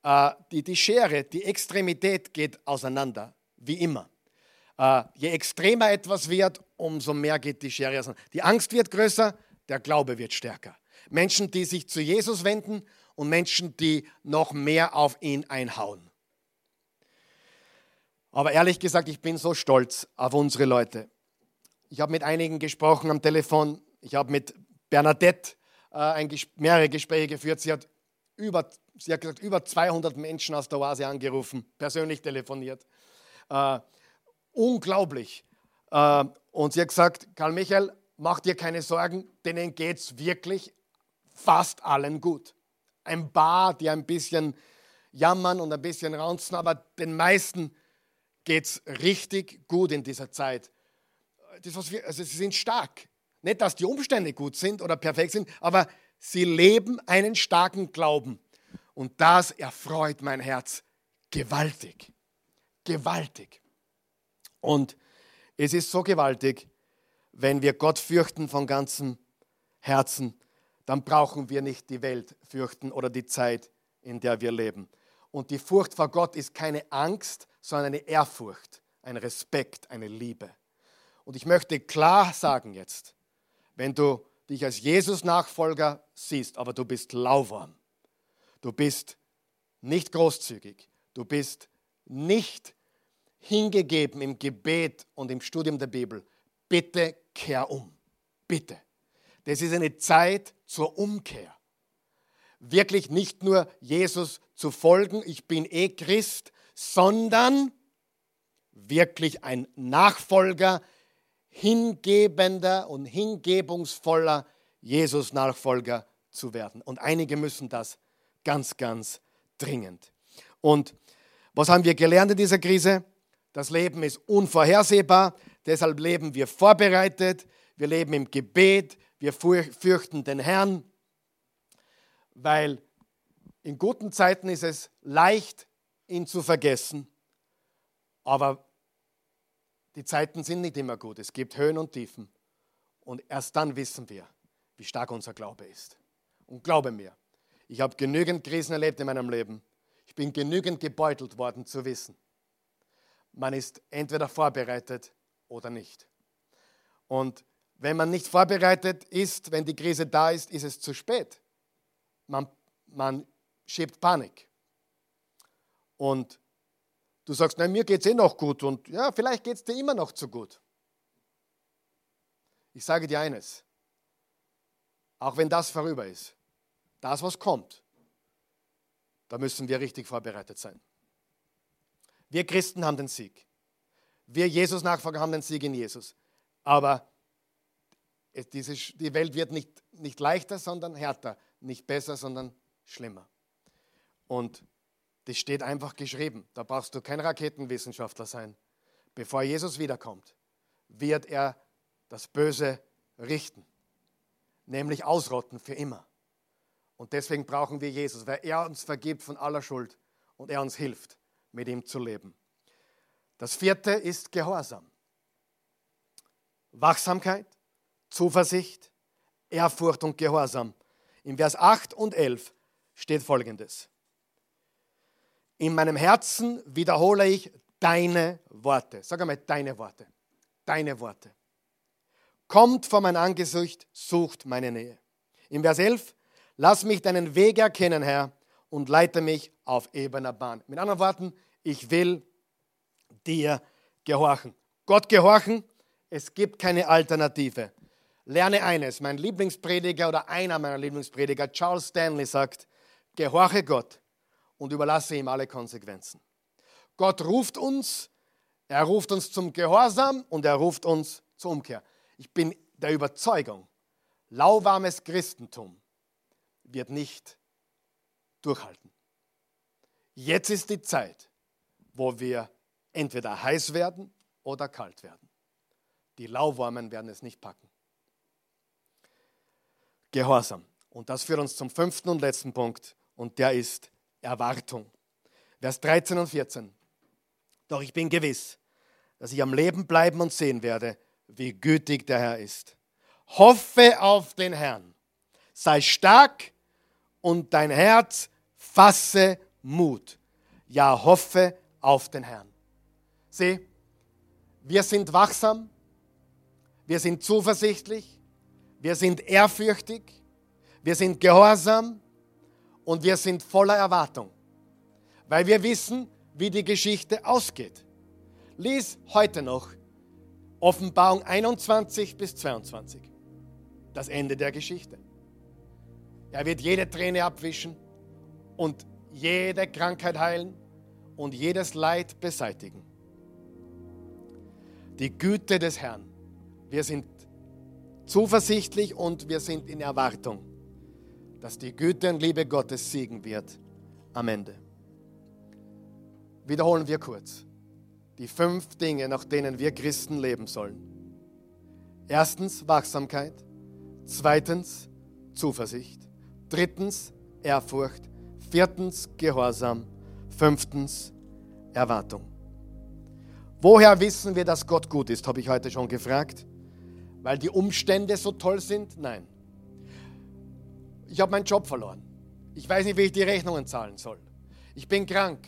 Äh, die, die Schere, die Extremität geht auseinander, wie immer. Äh, je extremer etwas wird, umso mehr geht die Schere auseinander. Die Angst wird größer, der Glaube wird stärker. Menschen, die sich zu Jesus wenden und Menschen, die noch mehr auf ihn einhauen. Aber ehrlich gesagt, ich bin so stolz auf unsere Leute. Ich habe mit einigen gesprochen am Telefon. Ich habe mit Bernadette äh, ein, mehrere Gespräche geführt. Sie hat, über, sie hat gesagt, über 200 Menschen aus der Oase angerufen, persönlich telefoniert. Äh, unglaublich. Äh, und sie hat gesagt, Karl Michael, mach dir keine Sorgen, denen geht es wirklich fast allen gut. Ein paar, die ein bisschen jammern und ein bisschen raunzen, aber den meisten geht es richtig gut in dieser Zeit. Das, wir, also sie sind stark. Nicht, dass die Umstände gut sind oder perfekt sind, aber sie leben einen starken Glauben. Und das erfreut mein Herz gewaltig. Gewaltig. Und es ist so gewaltig, wenn wir Gott fürchten von ganzem Herzen, dann brauchen wir nicht die Welt fürchten oder die Zeit, in der wir leben. Und die Furcht vor Gott ist keine Angst, sondern eine Ehrfurcht, ein Respekt, eine Liebe. Und ich möchte klar sagen jetzt, wenn du dich als Jesus-Nachfolger siehst, aber du bist lauwarm, du bist nicht großzügig, du bist nicht hingegeben im Gebet und im Studium der Bibel, bitte kehr um. Bitte. Das ist eine Zeit zur Umkehr. Wirklich nicht nur Jesus zu folgen, ich bin eh Christ, sondern wirklich ein Nachfolger, hingebender und hingebungsvoller Jesus-Nachfolger zu werden. Und einige müssen das ganz, ganz dringend. Und was haben wir gelernt in dieser Krise? Das Leben ist unvorhersehbar, deshalb leben wir vorbereitet, wir leben im Gebet, wir fürchten den Herrn, weil in guten Zeiten ist es leicht, ihn zu vergessen, aber die Zeiten sind nicht immer gut. Es gibt Höhen und Tiefen. Und erst dann wissen wir, wie stark unser Glaube ist. Und glaube mir, ich habe genügend Krisen erlebt in meinem Leben. Ich bin genügend gebeutelt worden zu wissen, man ist entweder vorbereitet oder nicht. Und wenn man nicht vorbereitet ist, wenn die Krise da ist, ist es zu spät. Man, man schiebt Panik. Und Du sagst, nein, mir geht es eh noch gut und ja, vielleicht geht es dir immer noch zu gut. Ich sage dir eines, auch wenn das vorüber ist, das, was kommt, da müssen wir richtig vorbereitet sein. Wir Christen haben den Sieg. Wir Jesus-Nachfolger haben den Sieg in Jesus. Aber die Welt wird nicht, nicht leichter, sondern härter. Nicht besser, sondern schlimmer. Und das steht einfach geschrieben. Da brauchst du kein Raketenwissenschaftler sein. Bevor Jesus wiederkommt, wird er das Böse richten, nämlich ausrotten für immer. Und deswegen brauchen wir Jesus, weil er uns vergibt von aller Schuld und er uns hilft, mit ihm zu leben. Das vierte ist Gehorsam. Wachsamkeit, Zuversicht, Ehrfurcht und Gehorsam. Im Vers 8 und 11 steht folgendes. In meinem Herzen wiederhole ich deine Worte. Sag einmal deine Worte. Deine Worte. Kommt vor mein Angesicht, sucht meine Nähe. Im Vers 11, lass mich deinen Weg erkennen, Herr, und leite mich auf ebener Bahn. Mit anderen Worten, ich will dir gehorchen. Gott gehorchen, es gibt keine Alternative. Lerne eines, mein Lieblingsprediger oder einer meiner Lieblingsprediger, Charles Stanley, sagt, gehorche Gott und überlasse ihm alle Konsequenzen. Gott ruft uns, er ruft uns zum Gehorsam und er ruft uns zur Umkehr. Ich bin der Überzeugung, lauwarmes Christentum wird nicht durchhalten. Jetzt ist die Zeit, wo wir entweder heiß werden oder kalt werden. Die Lauwarmen werden es nicht packen. Gehorsam. Und das führt uns zum fünften und letzten Punkt, und der ist Erwartung. Vers 13 und 14. Doch ich bin gewiss, dass ich am Leben bleiben und sehen werde, wie gütig der Herr ist. Hoffe auf den Herrn. Sei stark und dein Herz fasse Mut. Ja, hoffe auf den Herrn. Sieh, wir sind wachsam, wir sind zuversichtlich, wir sind ehrfürchtig, wir sind gehorsam, und wir sind voller Erwartung, weil wir wissen, wie die Geschichte ausgeht. Lies heute noch Offenbarung 21 bis 22. das Ende der Geschichte. Er wird jede Träne abwischen und jede Krankheit heilen und jedes Leid beseitigen. Die Güte des Herrn. Wir sind zuversichtlich und wir sind in Erwartung, dass die Güte und Liebe Gottes siegen wird am Ende. Wiederholen wir kurz die fünf Dinge, nach denen wir Christen leben sollen. Erstens Wachsamkeit, zweitens Zuversicht, drittens Ehrfurcht, viertens Gehorsam, fünftens Erwartung. Woher wissen wir, dass Gott gut ist, habe ich heute schon gefragt. Weil die Umstände so toll sind? Nein. Ich habe meinen Job verloren. Ich weiß nicht, wie ich die Rechnungen zahlen soll. Ich bin krank.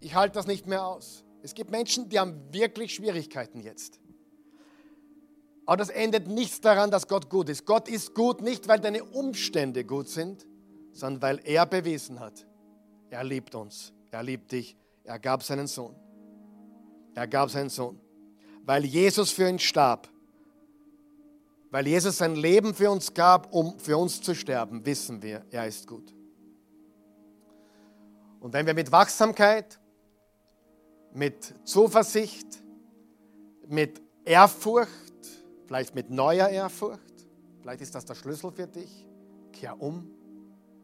Ich halte das nicht mehr aus. Es gibt Menschen, die haben wirklich Schwierigkeiten jetzt. Aber das endet nichts daran, dass Gott gut ist. Gott ist gut nicht, weil deine Umstände gut sind, sondern weil er bewiesen hat, er liebt uns, er liebt dich, er gab seinen Sohn. Er gab seinen Sohn. Weil Jesus für ihn starb, weil Jesus sein Leben für uns gab, um für uns zu sterben, wissen wir, er ist gut. Und wenn wir mit Wachsamkeit, mit Zuversicht, mit Ehrfurcht, vielleicht mit neuer Ehrfurcht, vielleicht ist das der Schlüssel für dich, kehr um,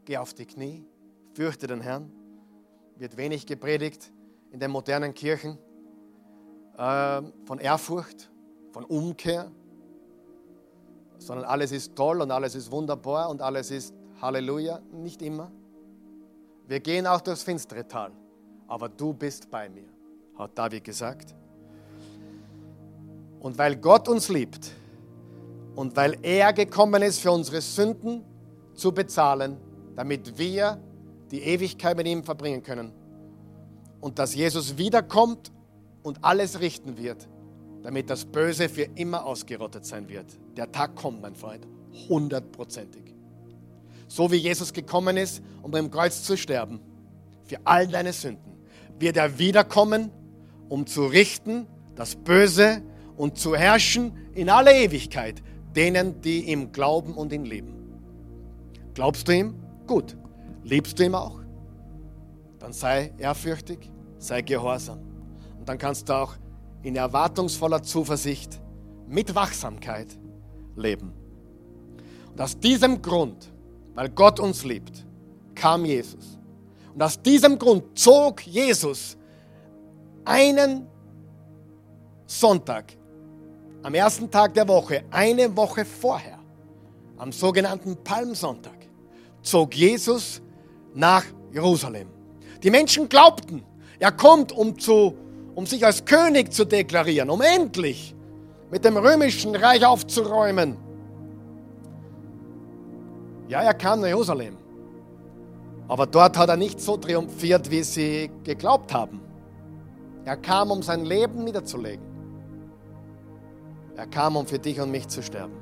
geh auf die Knie, fürchte den Herrn, wird wenig gepredigt in den modernen Kirchen äh, von Ehrfurcht, von Umkehr, sondern alles ist toll und alles ist wunderbar und alles ist Halleluja, nicht immer. Wir gehen auch durchs finstere Tal, aber du bist bei mir, hat David gesagt. Und weil Gott uns liebt und weil er gekommen ist, für unsere Sünden zu bezahlen, damit wir die Ewigkeit mit ihm verbringen können. Und dass Jesus wiederkommt und alles richten wird, damit das Böse für immer ausgerottet sein wird. Der Tag kommt, mein Freund, hundertprozentig. So wie Jesus gekommen ist, um beim Kreuz zu sterben, für all deine Sünden, wird er wiederkommen, um zu richten, das Böse und zu herrschen in alle Ewigkeit, denen, die ihm glauben und ihn lieben. Glaubst du ihm? Gut. Liebst du ihn auch? Dann sei ehrfürchtig, sei gehorsam. Und dann kannst du auch in erwartungsvoller Zuversicht mit Wachsamkeit leben. Und aus diesem Grund, weil Gott uns liebt, kam Jesus. Und aus diesem Grund zog Jesus einen Sonntag, am ersten Tag der Woche, eine Woche vorher, am sogenannten Palmsonntag, zog Jesus nach Jerusalem. Die Menschen glaubten, er kommt, um, zu, um sich als König zu deklarieren, um endlich mit dem römischen Reich aufzuräumen. Ja, er kam nach Jerusalem. Aber dort hat er nicht so triumphiert, wie sie geglaubt haben. Er kam, um sein Leben niederzulegen. Er kam, um für dich und mich zu sterben.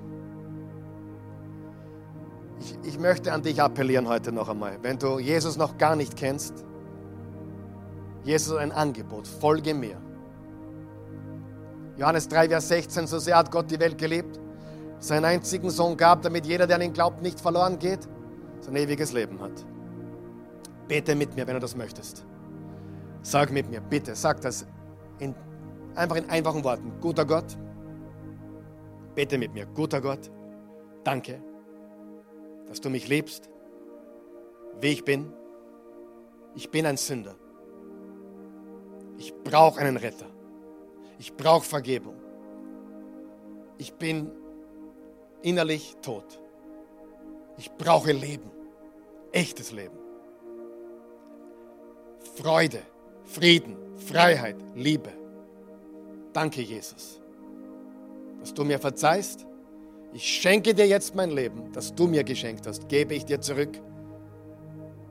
Ich, ich möchte an dich appellieren heute noch einmal. Wenn du Jesus noch gar nicht kennst, Jesus ein Angebot, folge mir. Johannes 3, Vers 16, so sehr hat Gott die Welt geliebt, seinen einzigen Sohn gab, damit jeder, der an ihn glaubt, nicht verloren geht, sein ewiges Leben hat. Bete mit mir, wenn du das möchtest. Sag mit mir, bitte, sag das in, einfach in einfachen Worten. Guter Gott, bete mit mir. Guter Gott, danke, dass du mich liebst, wie ich bin. Ich bin ein Sünder. Ich brauche einen Retter. Ich brauche Vergebung. Ich bin innerlich tot. Ich brauche Leben. Echtes Leben. Freude, Frieden, Freiheit, Liebe. Danke, Jesus, dass du mir verzeihst ich schenke dir jetzt mein Leben, das du mir geschenkt hast, gebe ich dir zurück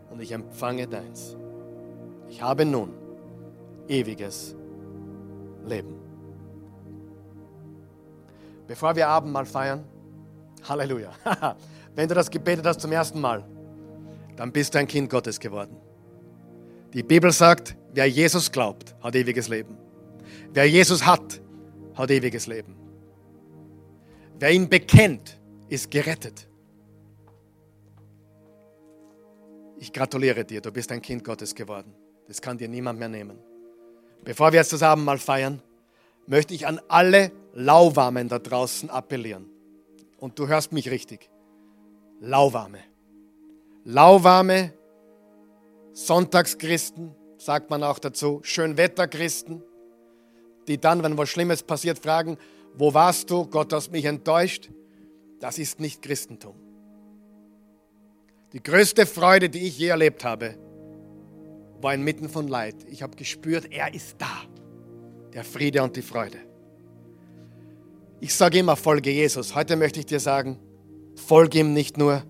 und ich empfange deins. Ich habe nun ewiges Leben. Bevor wir Abendmahl feiern, Halleluja, wenn du das gebetet hast zum ersten Mal, dann bist du ein Kind Gottes geworden. Die Bibel sagt, wer Jesus glaubt, hat ewiges Leben. Wer Jesus hat, hat ewiges Leben. Wer ihn bekennt, ist gerettet. Ich gratuliere dir, du bist ein Kind Gottes geworden. Das kann dir niemand mehr nehmen. Bevor wir jetzt das Abendmahl feiern, möchte ich an alle Lauwarmen da draußen appellieren. Und du hörst mich richtig. Lauwarme. Lauwarme Sonntagschristen, sagt man auch dazu, Schönwetterchristen, die dann, wenn was Schlimmes passiert, fragen, wo warst du? Gott hast mich enttäuscht. Das ist nicht Christentum. Die größte Freude, die ich je erlebt habe, war inmitten von Leid. Ich habe gespürt, er ist da. Der Friede und die Freude. Ich sage immer, folge Jesus. Heute möchte ich dir sagen, folge ihm nicht nur,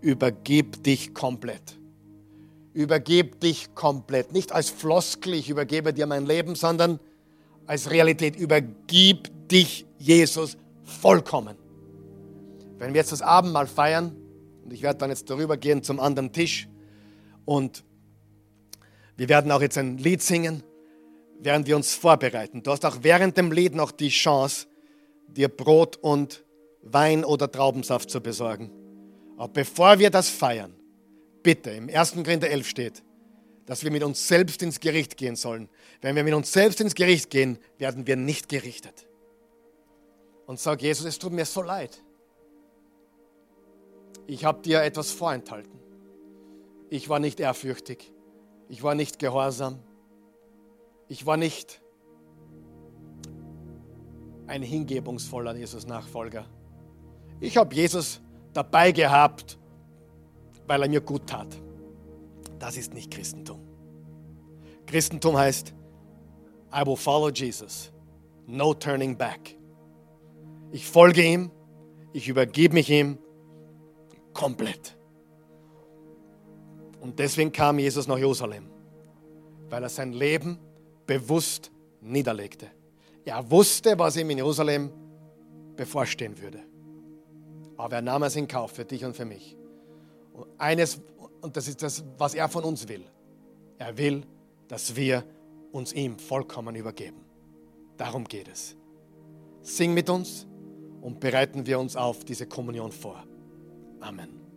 übergib dich komplett. Übergib dich komplett. Nicht als Floskel, ich übergebe dir mein Leben, sondern als Realität. Übergib dich Jesus vollkommen. Wenn wir jetzt das Abendmahl feiern, und ich werde dann jetzt darüber gehen zum anderen Tisch, und wir werden auch jetzt ein Lied singen, während wir uns vorbereiten. Du hast auch während dem Lied noch die Chance, dir Brot und Wein oder Traubensaft zu besorgen. Aber bevor wir das feiern, bitte, im 1. Korinther 11 steht, dass wir mit uns selbst ins Gericht gehen sollen. Wenn wir mit uns selbst ins Gericht gehen, werden wir nicht gerichtet. Und sag Jesus, es tut mir so leid. Ich habe dir etwas vorenthalten. Ich war nicht ehrfürchtig. Ich war nicht gehorsam. Ich war nicht ein hingebungsvoller Jesus-Nachfolger. Ich habe Jesus dabei gehabt, weil er mir gut tat. Das ist nicht Christentum. Christentum heißt, I will follow Jesus. No turning back. Ich folge ihm, ich übergebe mich ihm komplett. Und deswegen kam Jesus nach Jerusalem, weil er sein Leben bewusst niederlegte. Er wusste, was ihm in Jerusalem bevorstehen würde. Aber er nahm es in Kauf für dich und für mich. Und eines, und das ist das, was er von uns will. Er will, dass wir uns ihm vollkommen übergeben. Darum geht es. Sing mit uns und bereiten wir uns auf diese Kommunion vor. Amen.